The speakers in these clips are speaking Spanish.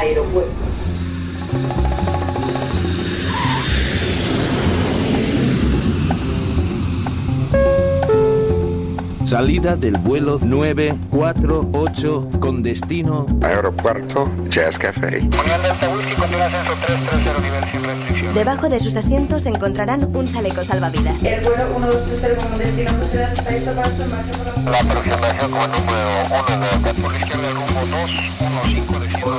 aeropuerto. Salida del vuelo 948 con destino Aeropuerto Jazz Café. Debajo de sus asientos encontrarán un chaleco salvavidas. El vuelo 1230 con destino La aproximación como número 1 de la izquierda el rumbo 215 Por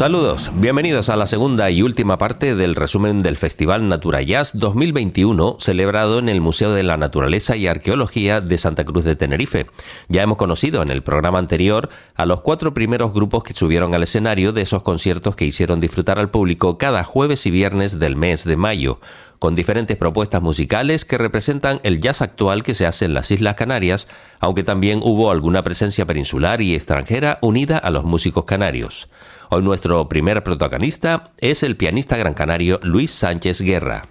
Saludos, bienvenidos a la segunda y última parte del resumen del Festival Natura Jazz 2021 celebrado en el Museo de la Naturaleza y Arqueología de Santa Cruz de Tenerife. Ya hemos conocido en el programa anterior a los cuatro primeros grupos que subieron al escenario de esos conciertos que hicieron disfrutar al público cada jueves y viernes del mes de mayo con diferentes propuestas musicales que representan el jazz actual que se hace en las Islas Canarias, aunque también hubo alguna presencia peninsular y extranjera unida a los músicos canarios. Hoy nuestro primer protagonista es el pianista gran canario Luis Sánchez Guerra.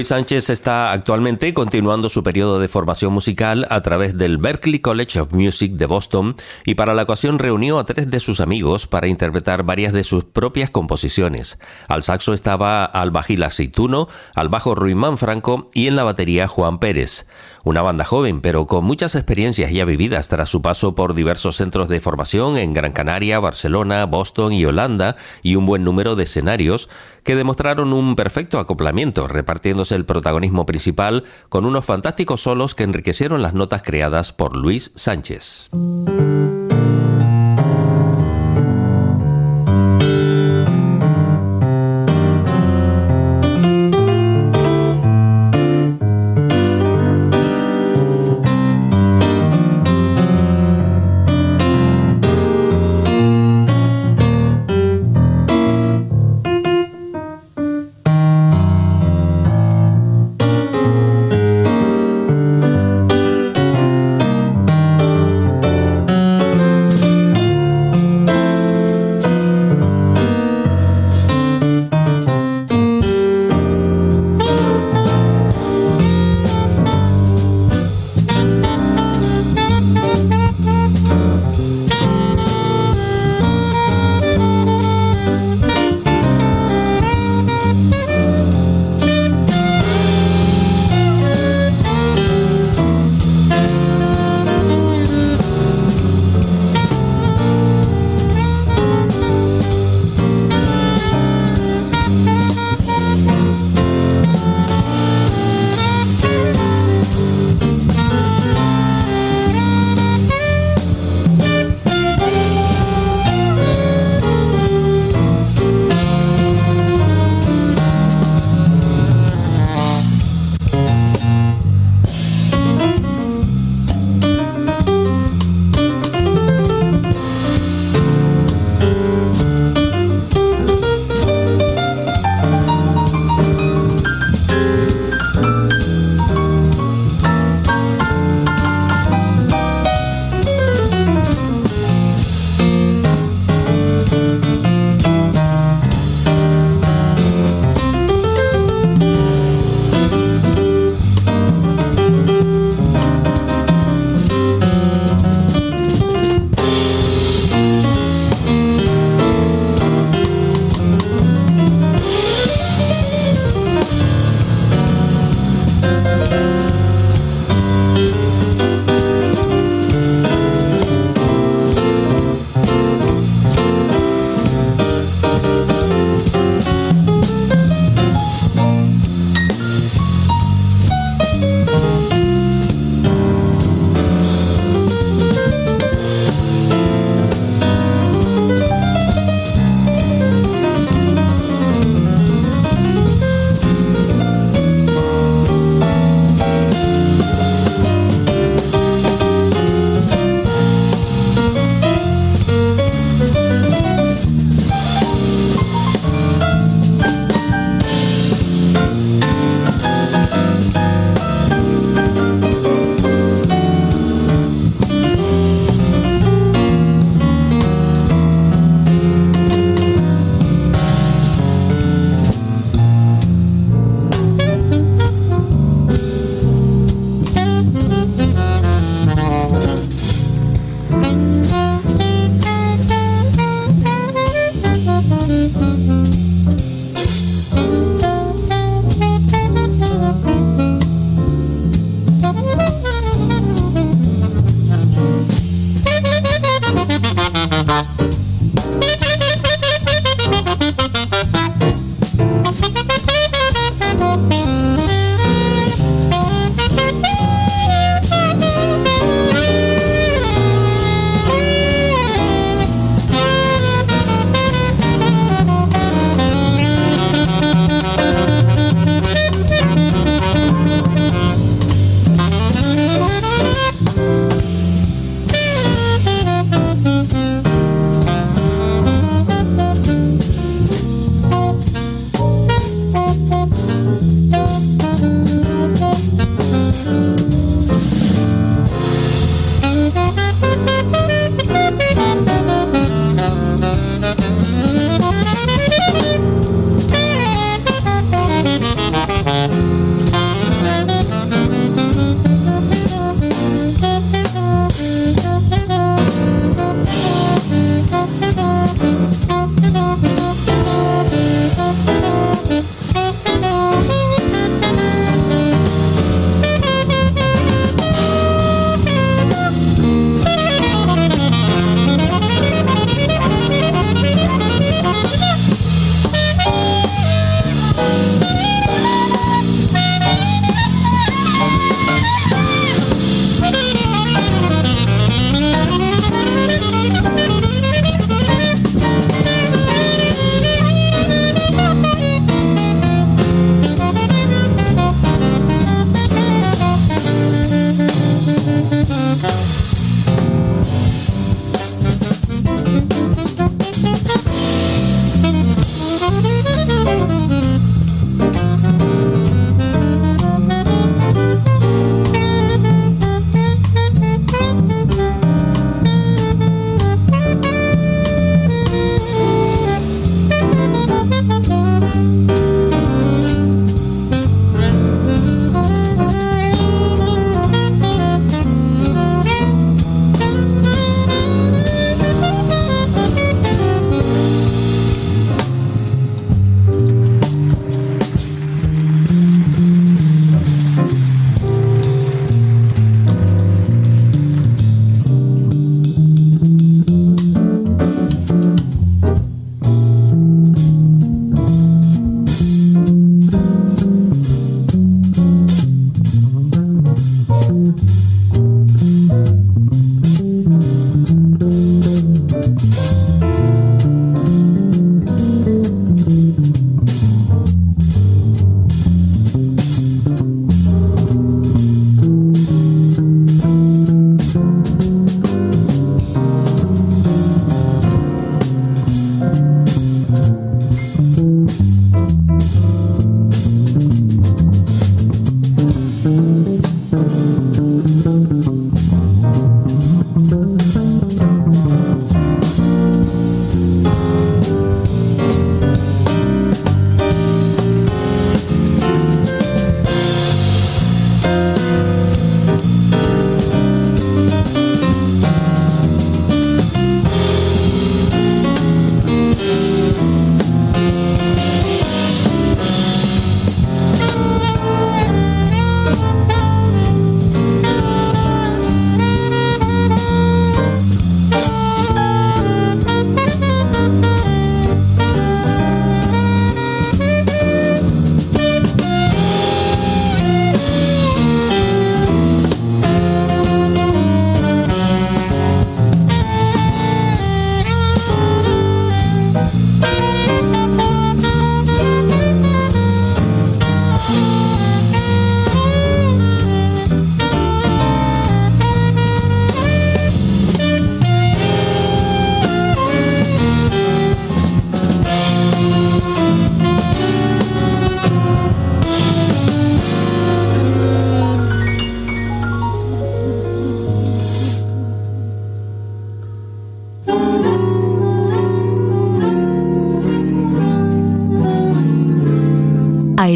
Luis Sánchez está actualmente continuando su periodo de formación musical a través del Berklee College of Music de Boston y para la ocasión reunió a tres de sus amigos para interpretar varias de sus propias composiciones. Al saxo estaba al bajil Aceituno, al bajo Ruimán Franco y en la batería Juan Pérez. Una banda joven, pero con muchas experiencias ya vividas tras su paso por diversos centros de formación en Gran Canaria, Barcelona, Boston y Holanda y un buen número de escenarios que demostraron un perfecto acoplamiento, repartiéndose el protagonismo principal con unos fantásticos solos que enriquecieron las notas creadas por Luis Sánchez.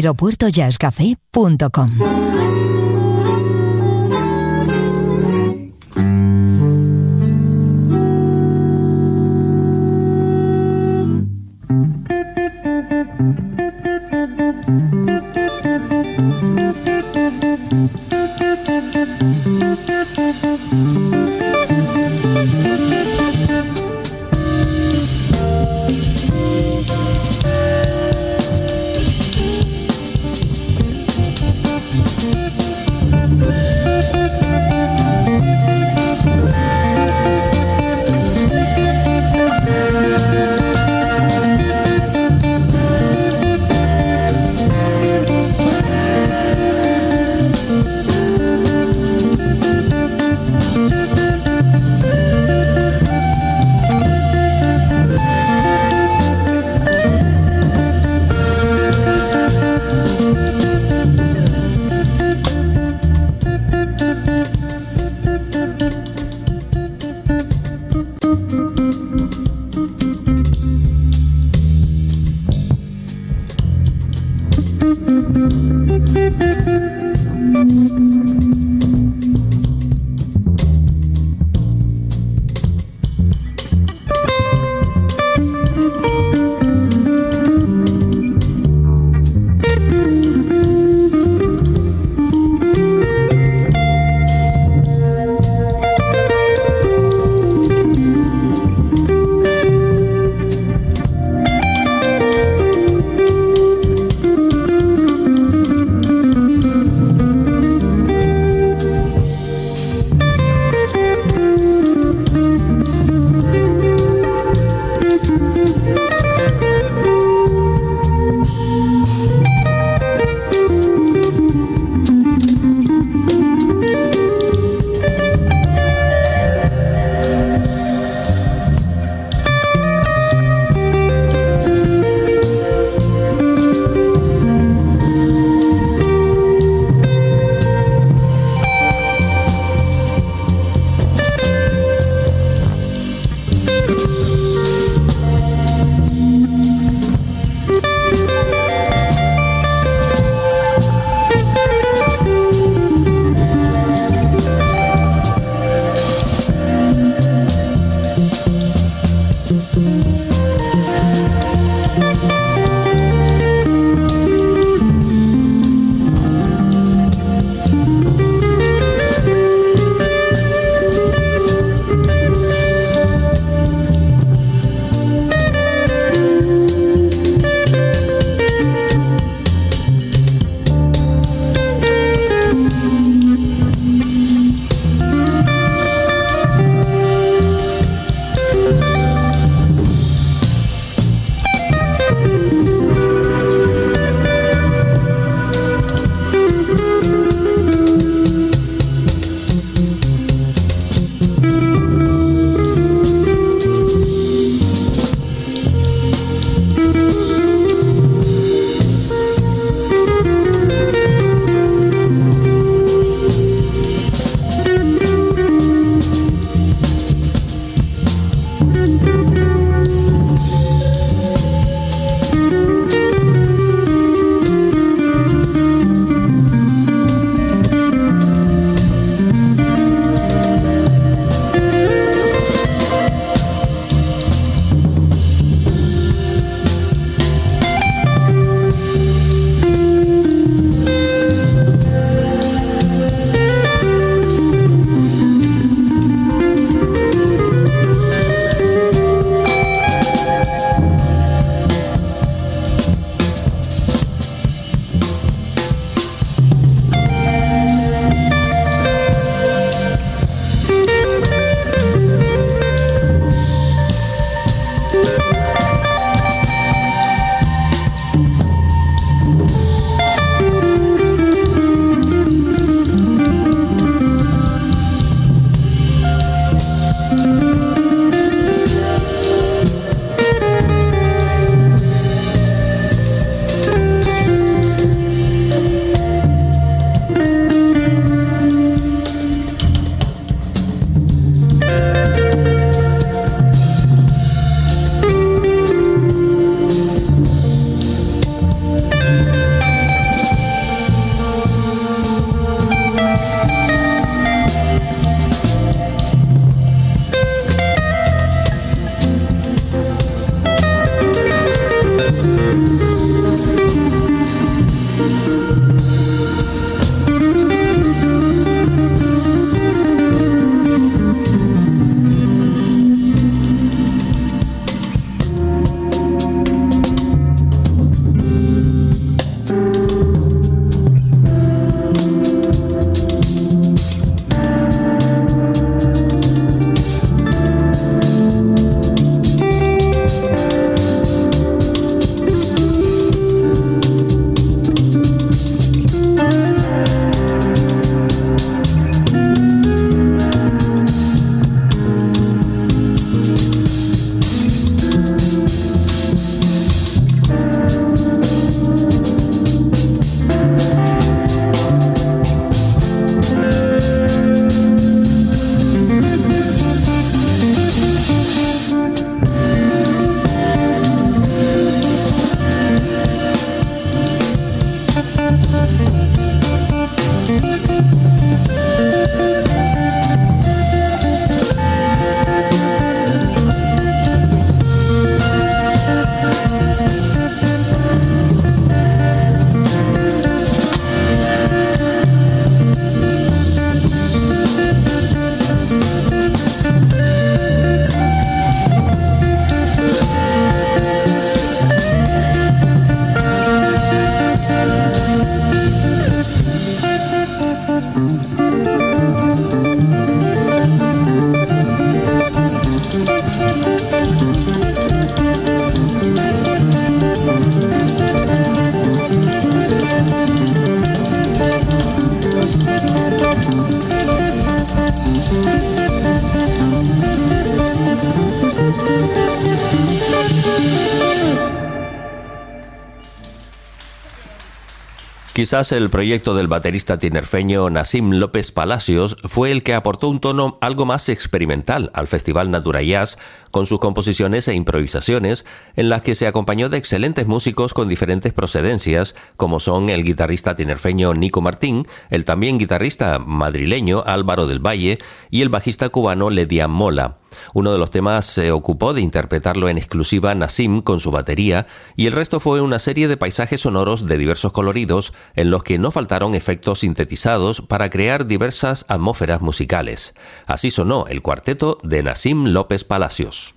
aeropuertojazzcafé.com. Quizás el proyecto del baterista tinerfeño Nasim López Palacios fue el que aportó un tono algo más experimental al Festival Natura Jazz con sus composiciones e improvisaciones en las que se acompañó de excelentes músicos con diferentes procedencias como son el guitarrista tinerfeño Nico Martín, el también guitarrista madrileño Álvaro del Valle y el bajista cubano Ledian Mola. Uno de los temas se ocupó de interpretarlo en exclusiva Nassim con su batería y el resto fue una serie de paisajes sonoros de diversos coloridos en los que no faltaron efectos sintetizados para crear diversas atmósferas musicales. Así sonó el cuarteto de Nassim López Palacios.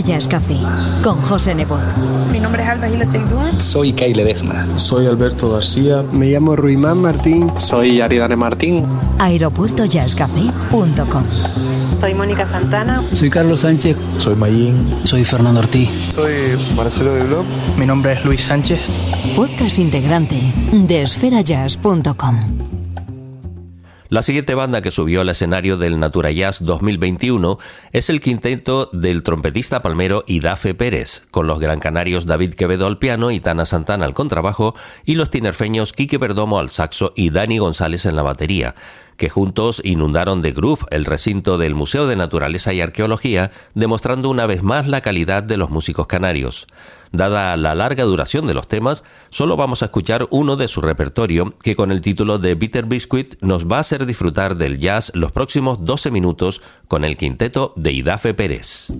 Jazz Café con José Nebot. Mi nombre es Alba Gila Seidún. Soy Kyle Desma. Soy Alberto García. Me llamo Ruimán Martín. Soy Aridane Martín. Aeropuertojazzcafé.com Soy Mónica Santana. Soy Carlos Sánchez. Soy Mayín. Soy Fernando Ortiz. Soy Marcelo de Blog. Mi nombre es Luis Sánchez. Podcast integrante de esferajazz.com. La siguiente banda que subió al escenario del Natura Jazz 2021 es el quinteto del trompetista palmero Idafe Pérez, con los gran canarios David Quevedo al piano y Tana Santana al contrabajo y los tinerfeños Quique Perdomo al saxo y Dani González en la batería que juntos inundaron de groove el recinto del Museo de Naturaleza y Arqueología, demostrando una vez más la calidad de los músicos canarios. Dada la larga duración de los temas, solo vamos a escuchar uno de su repertorio, que con el título de Bitter Biscuit nos va a hacer disfrutar del jazz los próximos 12 minutos con el quinteto de Idafe Pérez.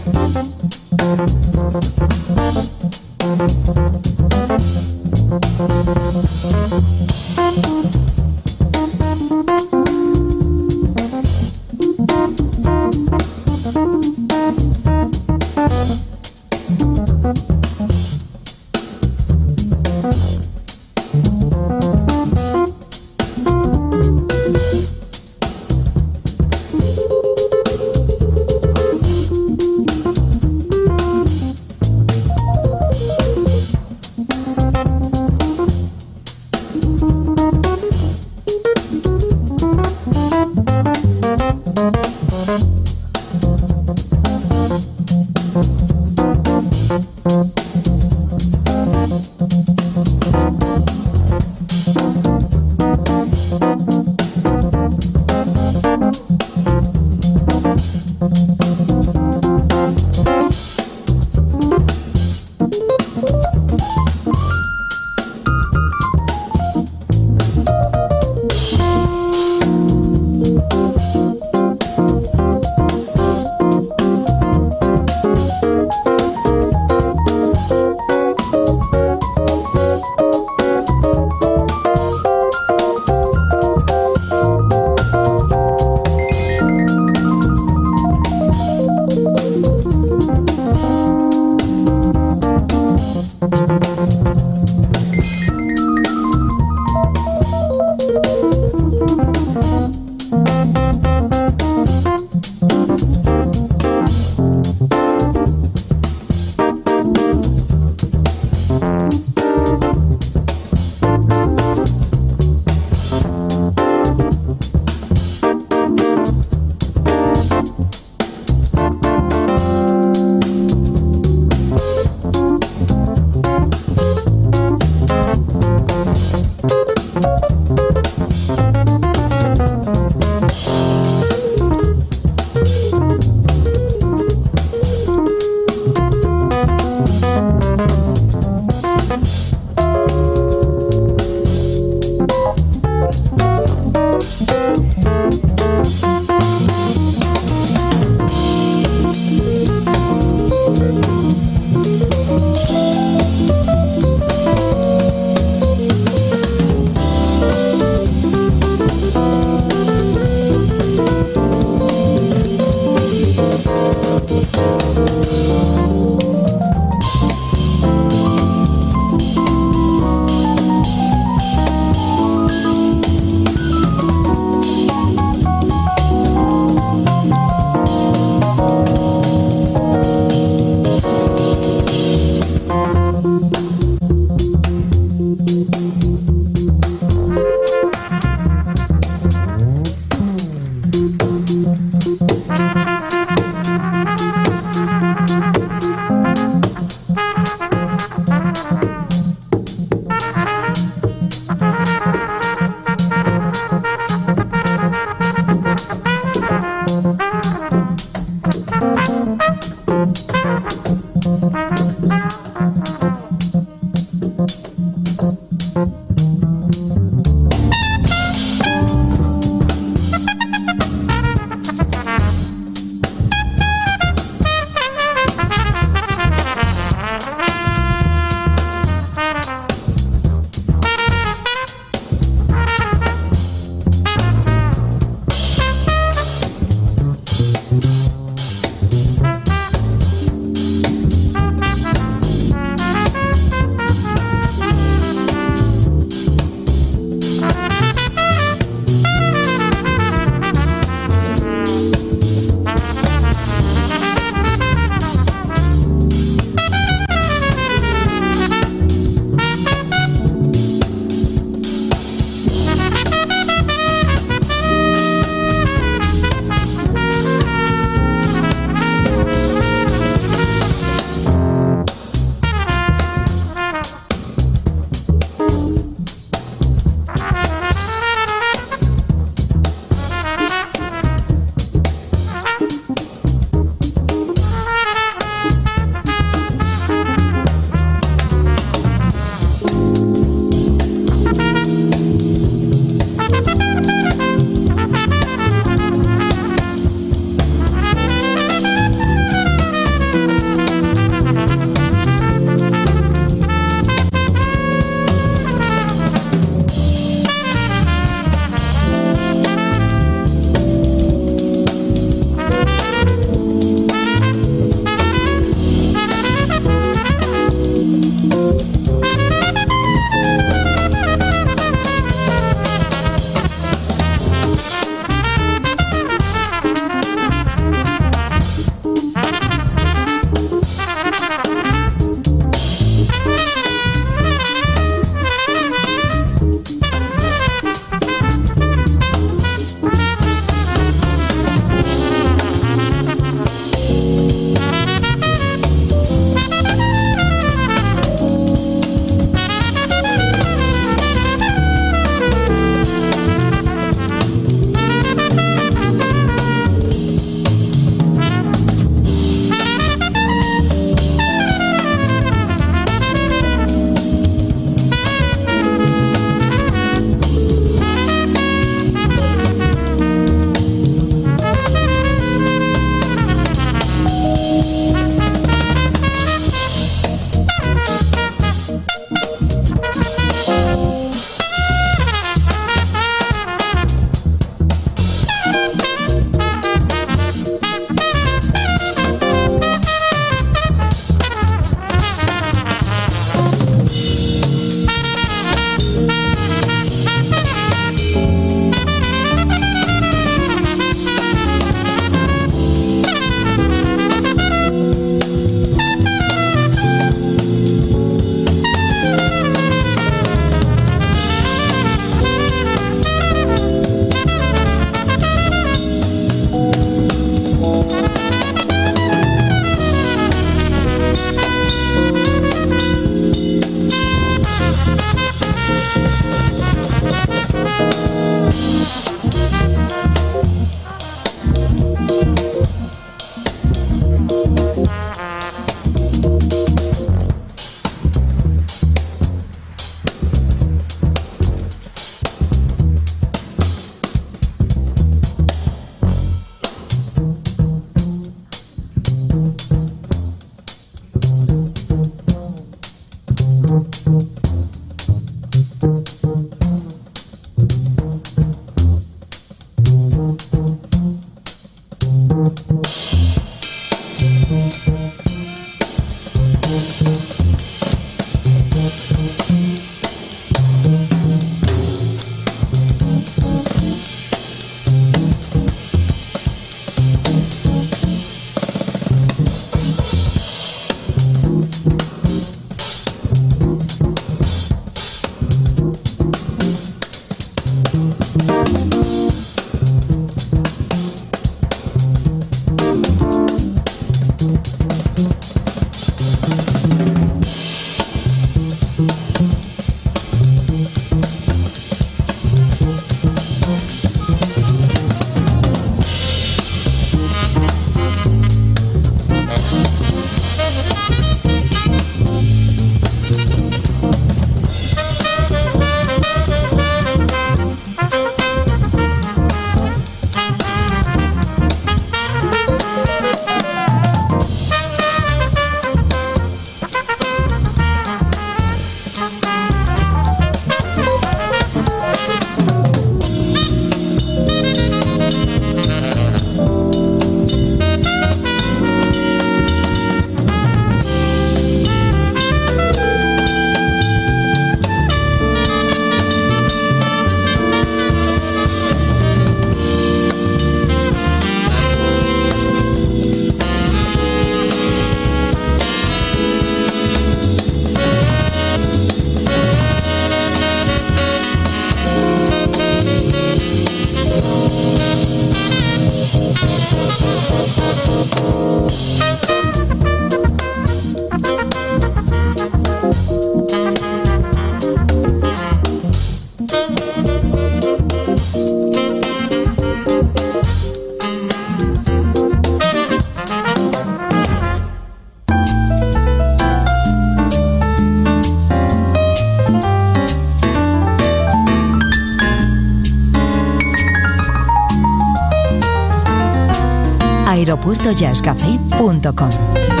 aeropuertojazzcafé.com.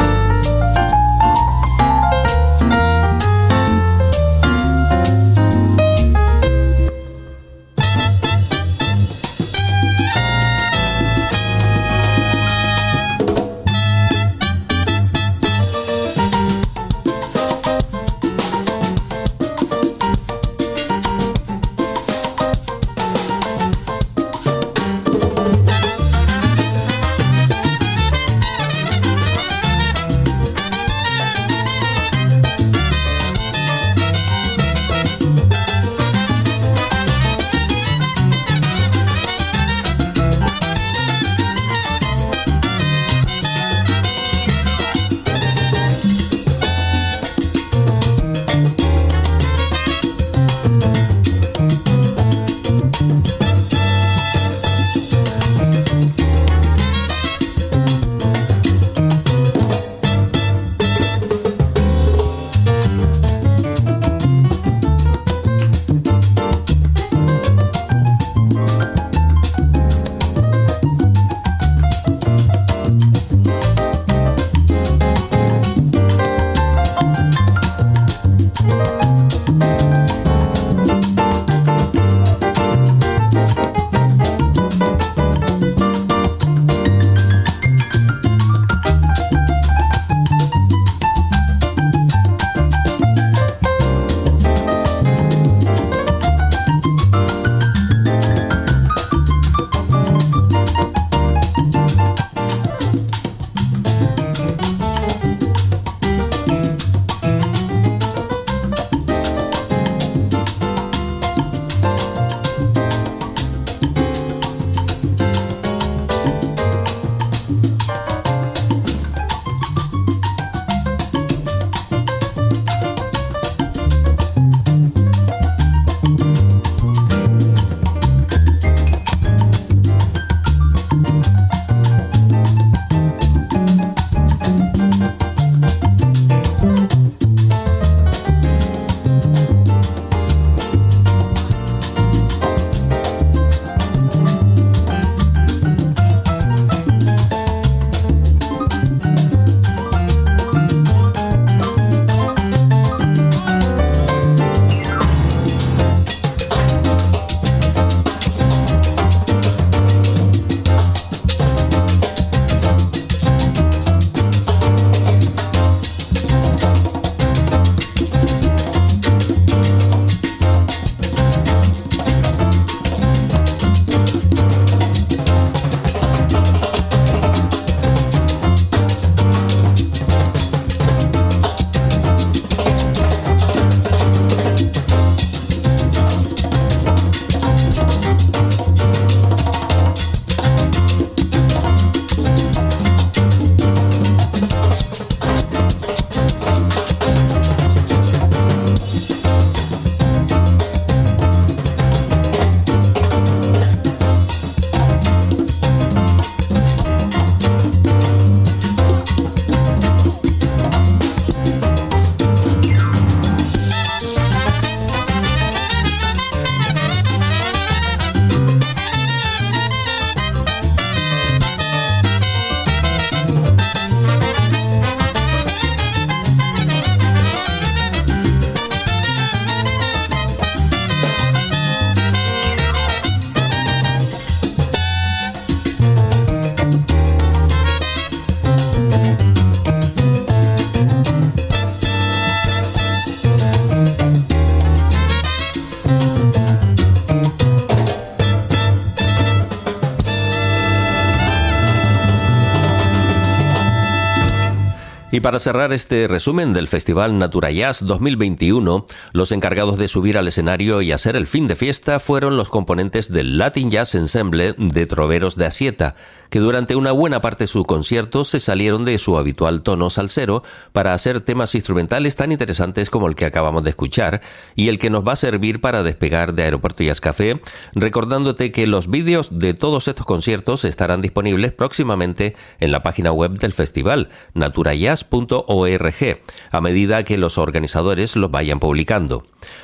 Y para cerrar este resumen del Festival Natura Jazz 2021, los encargados de subir al escenario y hacer el fin de fiesta fueron los componentes del Latin Jazz Ensemble de Troveros de Asieta, que durante una buena parte de su concierto se salieron de su habitual tono salsero para hacer temas instrumentales tan interesantes como el que acabamos de escuchar y el que nos va a servir para despegar de Aeropuerto Jazz Café, recordándote que los vídeos de todos estos conciertos estarán disponibles próximamente en la página web del festival, naturajazz.com jazz.org a medida que los organizadores los vayan publicando.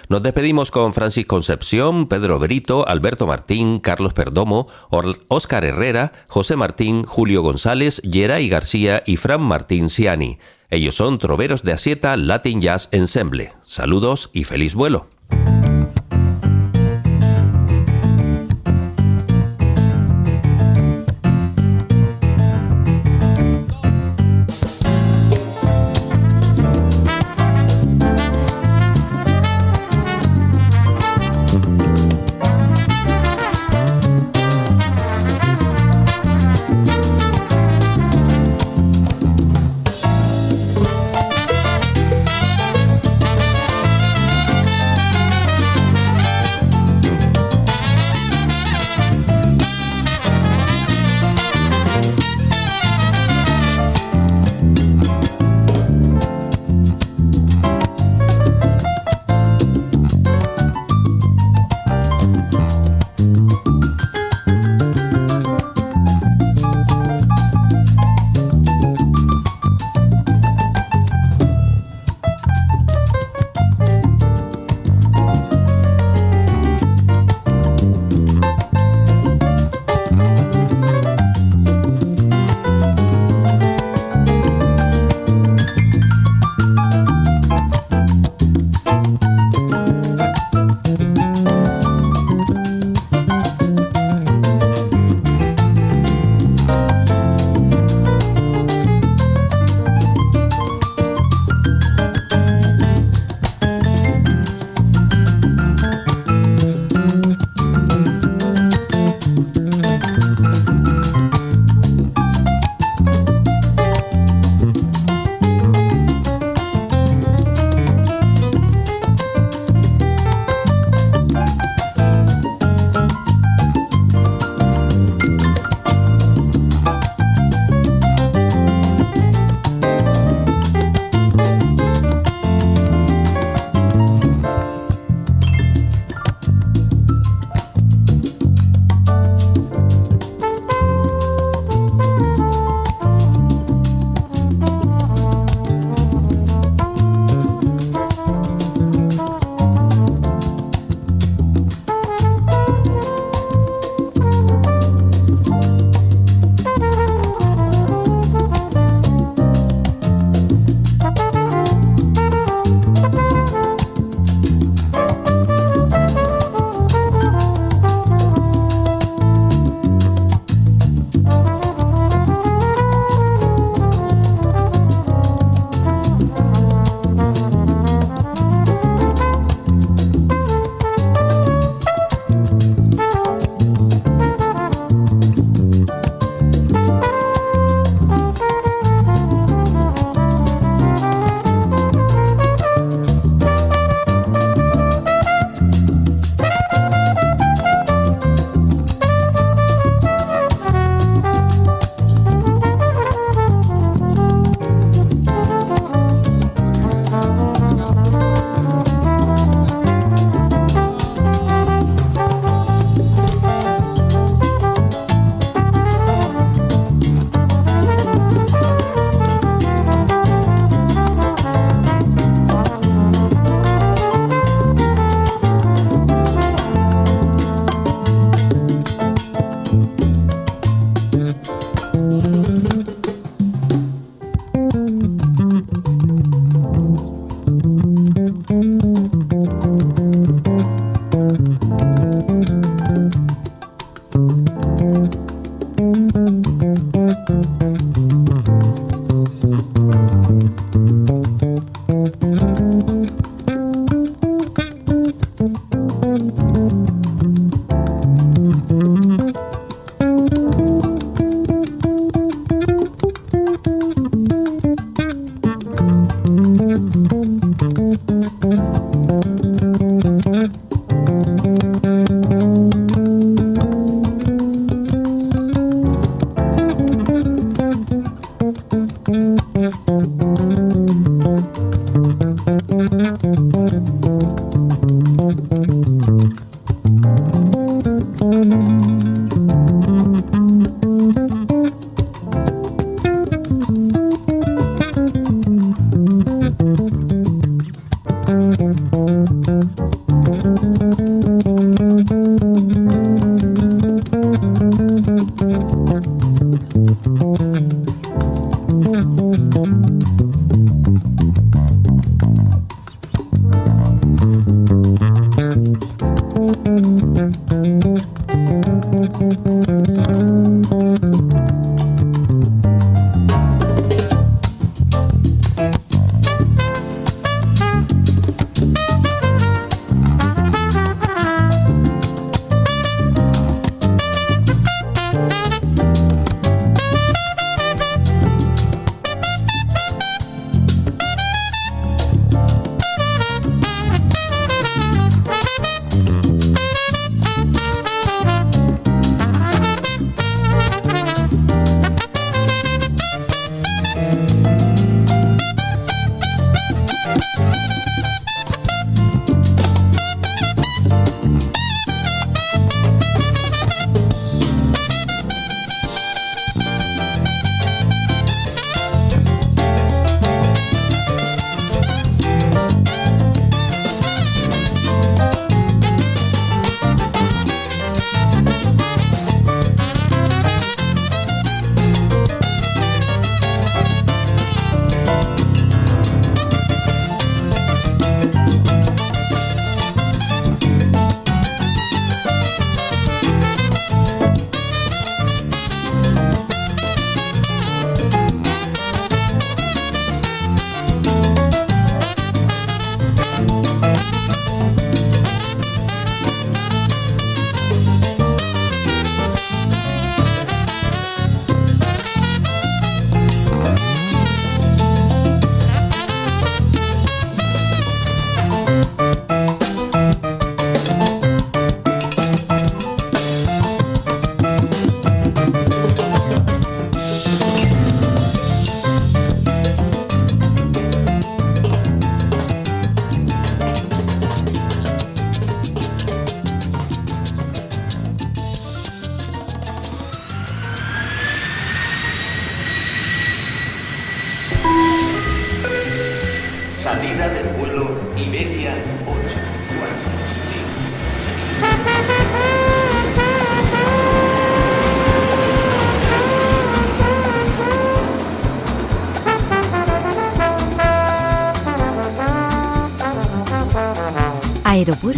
Nos despedimos con Francis Concepción, Pedro Brito, Alberto Martín, Carlos Perdomo, Óscar Herrera, José Martín, Julio González, Geray García y Fran Martín Ciani. Ellos son Troveros de Asieta Latin Jazz Ensemble. Saludos y feliz vuelo.